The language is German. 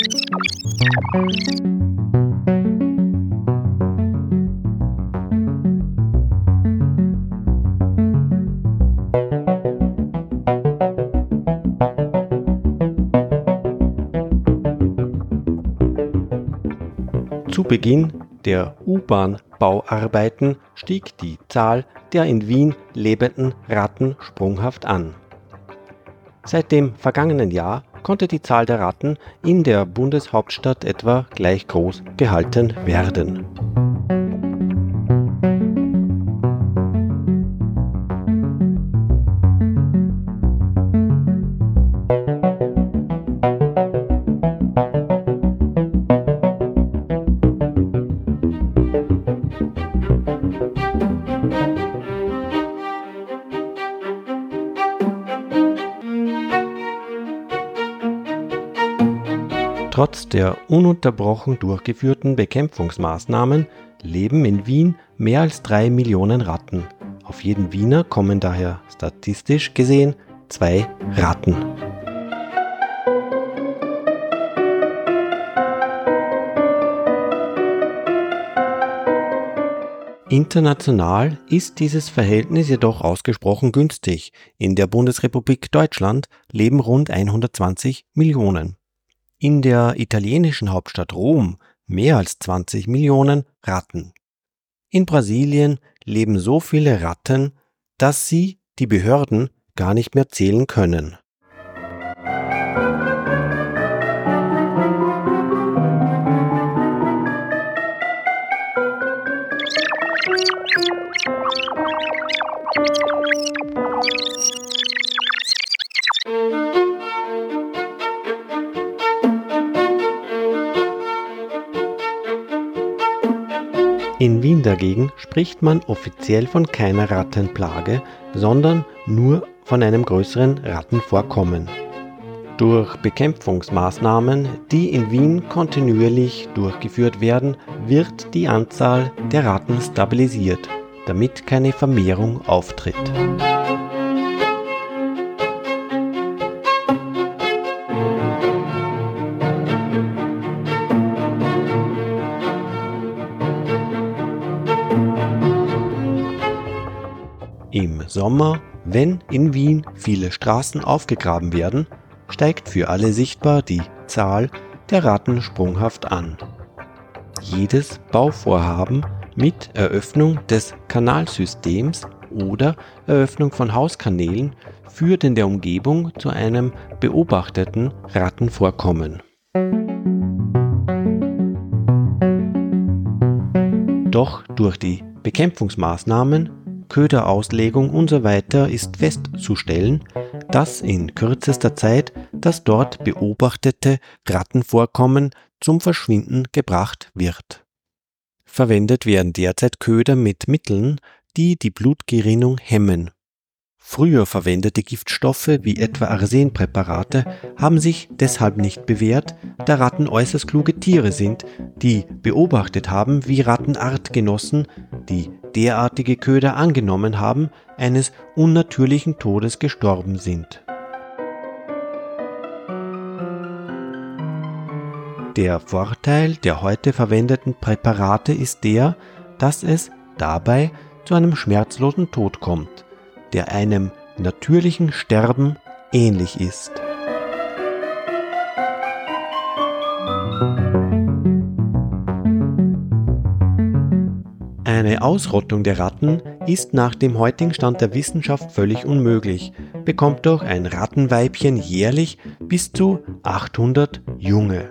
Zu Beginn der U-Bahn-Bauarbeiten stieg die Zahl der in Wien lebenden Ratten sprunghaft an. Seit dem vergangenen Jahr konnte die Zahl der Ratten in der Bundeshauptstadt etwa gleich groß gehalten werden Trotz der ununterbrochen durchgeführten Bekämpfungsmaßnahmen leben in Wien mehr als drei Millionen Ratten. Auf jeden Wiener kommen daher statistisch gesehen zwei Ratten. International ist dieses Verhältnis jedoch ausgesprochen günstig. In der Bundesrepublik Deutschland leben rund 120 Millionen in der italienischen Hauptstadt Rom mehr als 20 Millionen Ratten. In Brasilien leben so viele Ratten, dass sie die Behörden gar nicht mehr zählen können. In Wien dagegen spricht man offiziell von keiner Rattenplage, sondern nur von einem größeren Rattenvorkommen. Durch Bekämpfungsmaßnahmen, die in Wien kontinuierlich durchgeführt werden, wird die Anzahl der Ratten stabilisiert, damit keine Vermehrung auftritt. Im Sommer, wenn in Wien viele Straßen aufgegraben werden, steigt für alle sichtbar die Zahl der Ratten sprunghaft an. Jedes Bauvorhaben mit Eröffnung des Kanalsystems oder Eröffnung von Hauskanälen führt in der Umgebung zu einem beobachteten Rattenvorkommen. Doch durch die Bekämpfungsmaßnahmen Köderauslegung usw. ist festzustellen, dass in kürzester Zeit das dort beobachtete Rattenvorkommen zum Verschwinden gebracht wird. Verwendet werden derzeit Köder mit Mitteln, die die Blutgerinnung hemmen Früher verwendete Giftstoffe wie etwa Arsenpräparate haben sich deshalb nicht bewährt, da Ratten äußerst kluge Tiere sind, die beobachtet haben, wie Rattenartgenossen, die derartige Köder angenommen haben, eines unnatürlichen Todes gestorben sind. Der Vorteil der heute verwendeten Präparate ist der, dass es dabei zu einem schmerzlosen Tod kommt der einem natürlichen Sterben ähnlich ist. Eine Ausrottung der Ratten ist nach dem heutigen Stand der Wissenschaft völlig unmöglich, bekommt doch ein Rattenweibchen jährlich bis zu 800 Junge.